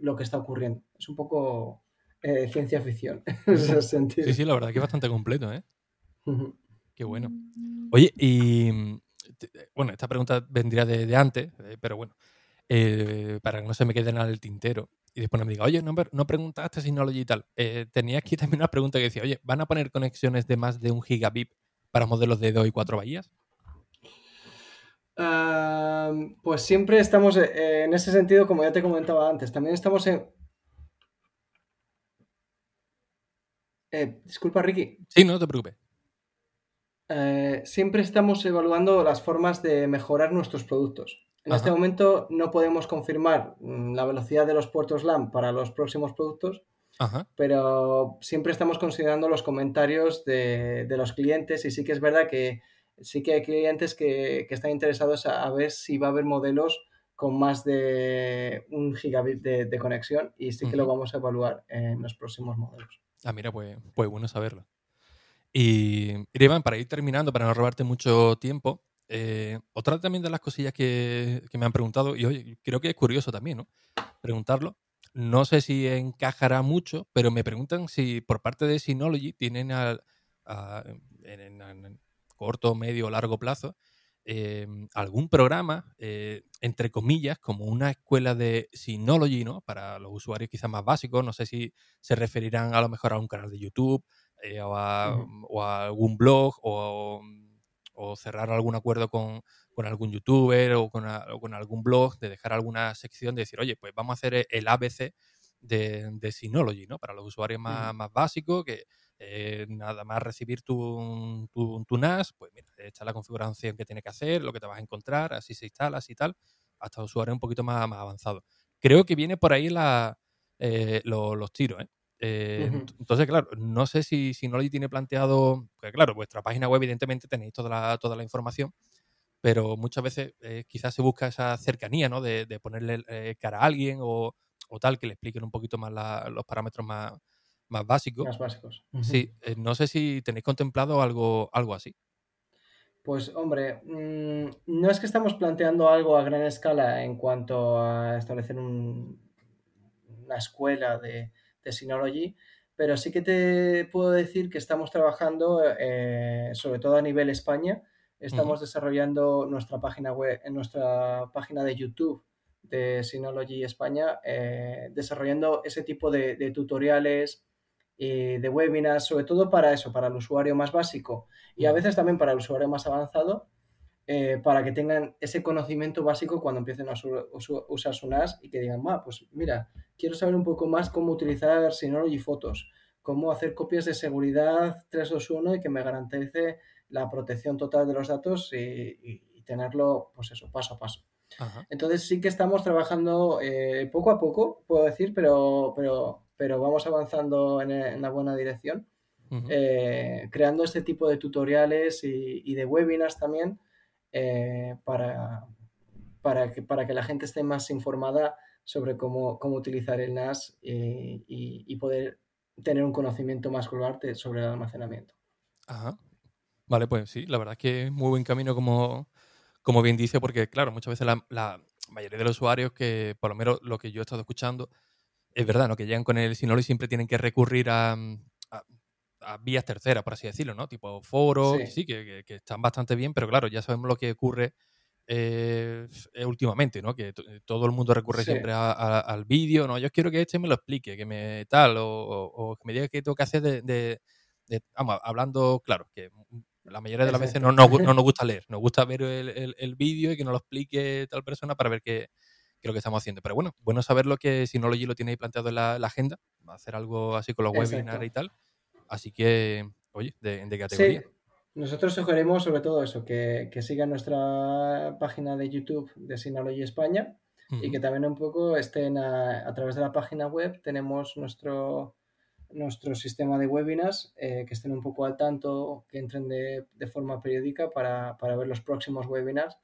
lo que está ocurriendo. Es un poco ciencia ficción en ese sentido. Sí, sí, la verdad que es bastante completo, ¿eh? Qué bueno. Oye, y bueno, esta pregunta vendría de, antes, pero bueno, para que no se me queden al tintero y después no me diga, oye, no, no preguntaste Synology y tal. Eh, tenía aquí también una pregunta que decía, oye, ¿van a poner conexiones de más de un gigabit para modelos de 2 y 4 bahías? pues siempre estamos eh, en ese sentido, como ya te comentaba antes, también estamos en... Eh, disculpa, Ricky. Sí, no te preocupes. siempre estamos evaluando las formas de mejorar nuestros productos. En este momento no podemos confirmar mm, la velocidad de los puertos LAN para los próximos productos, pero siempre estamos considerando los comentarios de, los clientes y sí que es verdad que sí que hay clientes que, están interesados a, ver si va a haber modelos con más de un gigabit de, conexión y sí que lo vamos a evaluar en los próximos modelos. Ah, mira, pues, pues bueno saberlo. Y Iván, para ir terminando, para no robarte mucho tiempo, eh, otra también de las cosillas que, me han preguntado, y oye, creo que es curioso también, ¿no? Preguntarlo. No sé si encajará mucho, pero me preguntan si por parte de Synology tienen en, corto, medio o largo plazo em, algún programa, eh, entre comillas, como una escuela de Synology, ¿no? Para los usuarios quizás más básicos. No sé si se referirán a lo mejor a un canal de YouTube eh, o, a, algún blog o o cerrar algún acuerdo con, algún youtuber o con, algún blog, de dejar alguna sección de decir, oye, pues vamos a hacer el ABC de, de Synology, ¿no? Para los usuarios más, básicos, que eh, nada más recibir tu, tu, NAS, pues mira, echa la configuración que tiene que hacer, lo que te vas a encontrar, así se instala, así tal, hasta usuarios un poquito más, más avanzados. Creo que viene por ahí la, eh, los tiros, ¿eh? Eh, entonces, claro, no sé si, si Noli tiene planteado, porque claro, vuestra página web evidentemente tenéis toda la, toda la información, pero muchas veces eh, quizás se busca esa cercanía, ¿no? De, ponerle eh, cara a alguien o, tal, que le expliquen un poquito más los parámetros más, más básicos. Más básicos. Sí, no sé si tenéis contemplado algo, algo así. Pues hombre, mm, no es que estamos planteando algo a gran escala en cuanto a establecer una escuela de, de Synology, pero sí que te puedo decir que estamos trabajando, eh, sobre todo a nivel España, estamos desarrollando nuestra página web, en nuestra página de YouTube de Synology España, eh, desarrollando ese tipo de, tutoriales y de webinars, sobre todo para eso, para el usuario más básico y a veces también para el usuario más avanzado, eh, para que tengan ese conocimiento básico cuando empiecen a usar su NAS y que digan, pues mira, quiero saber un poco más cómo utilizar Synology Fotos, cómo hacer copias de seguridad 321 y que me garantice la protección total de los datos y, tenerlo, pues eso, paso a paso. Entonces sí que estamos trabajando eh, poco a poco, puedo decir, pero, pero, pero vamos avanzando en, la buena dirección, eh, creando este tipo de tutoriales y, de webinars también eh, para, para, que, para que la gente esté más informada sobre cómo, cómo utilizar el NAS eh, y, poder tener un conocimiento más global sobre el almacenamiento. Ajá. Vale, pues sí, la verdad es que es muy buen camino como, como bien dice, porque claro, muchas veces la, mayoría de los usuarios que, por lo menos lo que yo he estado escuchando, es verdad, ¿no? Que llegan con el Synology siempre tienen que recurrir a, vías terceras, por así decirlo, ¿no? Tipo foros, sí, que, que, están bastante bien, pero claro, ya sabemos lo que ocurre eh, últimamente, ¿no? Que todo el mundo recurre siempre al vídeo, ¿no? Yo quiero que este me lo explique, que me tal, o, que me diga qué tengo que hacer de, vamos, hablando, claro, que la mayoría de las veces no, no, nos gusta leer, nos gusta ver el, vídeo y que nos lo explique tal persona para ver qué, es lo que estamos haciendo. Pero bueno, bueno saberlo que si no lo lo tiene planteado en la, agenda, va a hacer algo así con los webinars y tal. Así que, oye, ¿de, de categoría? Nosotros sugerimos sobre todo eso, que, sigan nuestra página de YouTube de Synology España y que también un poco estén a, través de la página web. Tenemos nuestro, nuestro sistema de webinars, eh, que estén un poco al tanto, que entren de, forma periódica para, ver los próximos webinars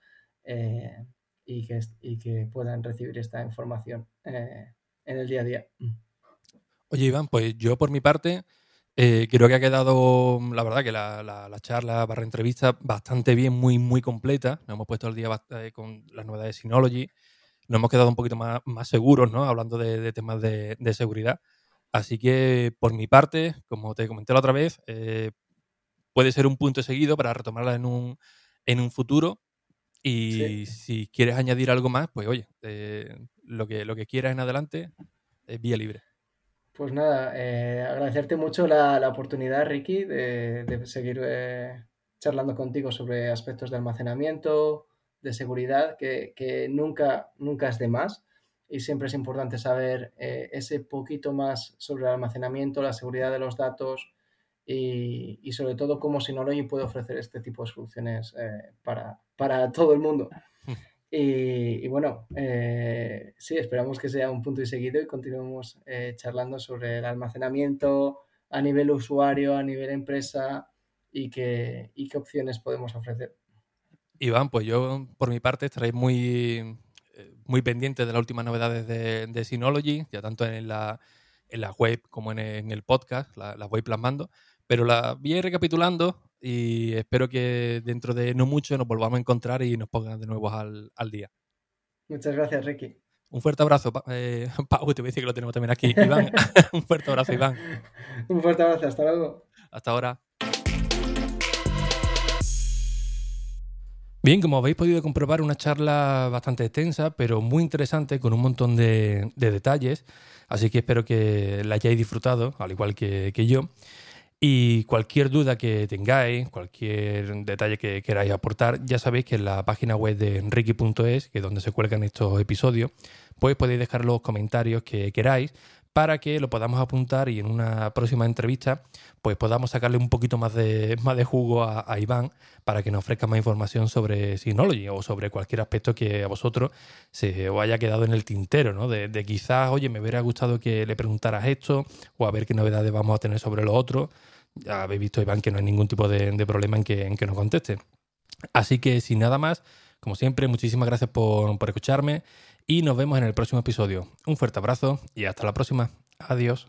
eh, y, que, y que puedan recibir esta información eh, en el día a día. Oye, Iván, pues yo por mi parte eh, creo que ha quedado, la verdad, que la, la, charla barra entrevista bastante bien, muy, muy completa. Nos hemos puesto el día eh, con las novedades de Synology. Nos hemos quedado un poquito más, más seguros, ¿no? Hablando de, temas de, seguridad. Así que, por mi parte, como te comenté la otra vez, eh, puede ser un punto seguido para retomarla en un, en un futuro. Y si quieres añadir algo más, pues oye, lo, que, lo que quieras en adelante, es vía libre. Pues nada, eh, agradecerte mucho la, oportunidad, Ricky, de, seguir eh, charlando contigo sobre aspectos de almacenamiento, de seguridad, que, nunca, nunca es de más. Y siempre es importante saber eh, ese poquito más sobre el almacenamiento, la seguridad de los datos y, y sobre todo cómo Synology puede ofrecer este tipo de soluciones para, para todo el mundo. Y, bueno, eh, sí, esperamos que sea un punto y seguido y continuemos eh, charlando sobre el almacenamiento a nivel usuario, a nivel empresa y qué, y qué opciones podemos ofrecer. Iván, pues yo por mi parte estaré muy, eh, muy pendiente de las últimas novedades de, de Synology, ya tanto en la, en la web como en el, podcast, las la voy plasmando, pero la voy recapitulando y espero que dentro de no mucho nos volvamos a encontrar y nos pongan de nuevo al, día. Muchas gracias, Ricky. Un fuerte abrazo, eh, Pau, te voy a decir que lo tenemos también aquí. Iván, un fuerte abrazo, Iván. Un fuerte abrazo, hasta luego. Hasta ahora. Bien, como habéis podido comprobar, una charla bastante extensa, pero muy interesante, con un montón de, detalles. Así que espero que la hayáis disfrutado, al igual que, que yo. Y cualquier duda que tengáis, cualquier detalle que queráis aportar, ya sabéis que en la página web de enrique.es, que es donde se cuelgan estos episodios, pues podéis dejar los comentarios que queráis para que lo podamos apuntar y en una próxima entrevista pues podamos sacarle un poquito más de, más de jugo a, Iván para que nos ofrezca más información sobre Synology o sobre cualquier aspecto que a vosotros se os haya quedado en el tintero, ¿no? De, quizás, oye, me hubiera gustado que le preguntaras esto o a ver qué novedades vamos a tener sobre lo otro. Ya habéis visto, Iván, que no hay ningún tipo de, problema en que, en que nos conteste. Así que sin nada más, como siempre, muchísimas gracias por, por escucharme y nos vemos en el próximo episodio. Un fuerte abrazo y hasta la próxima. Adiós.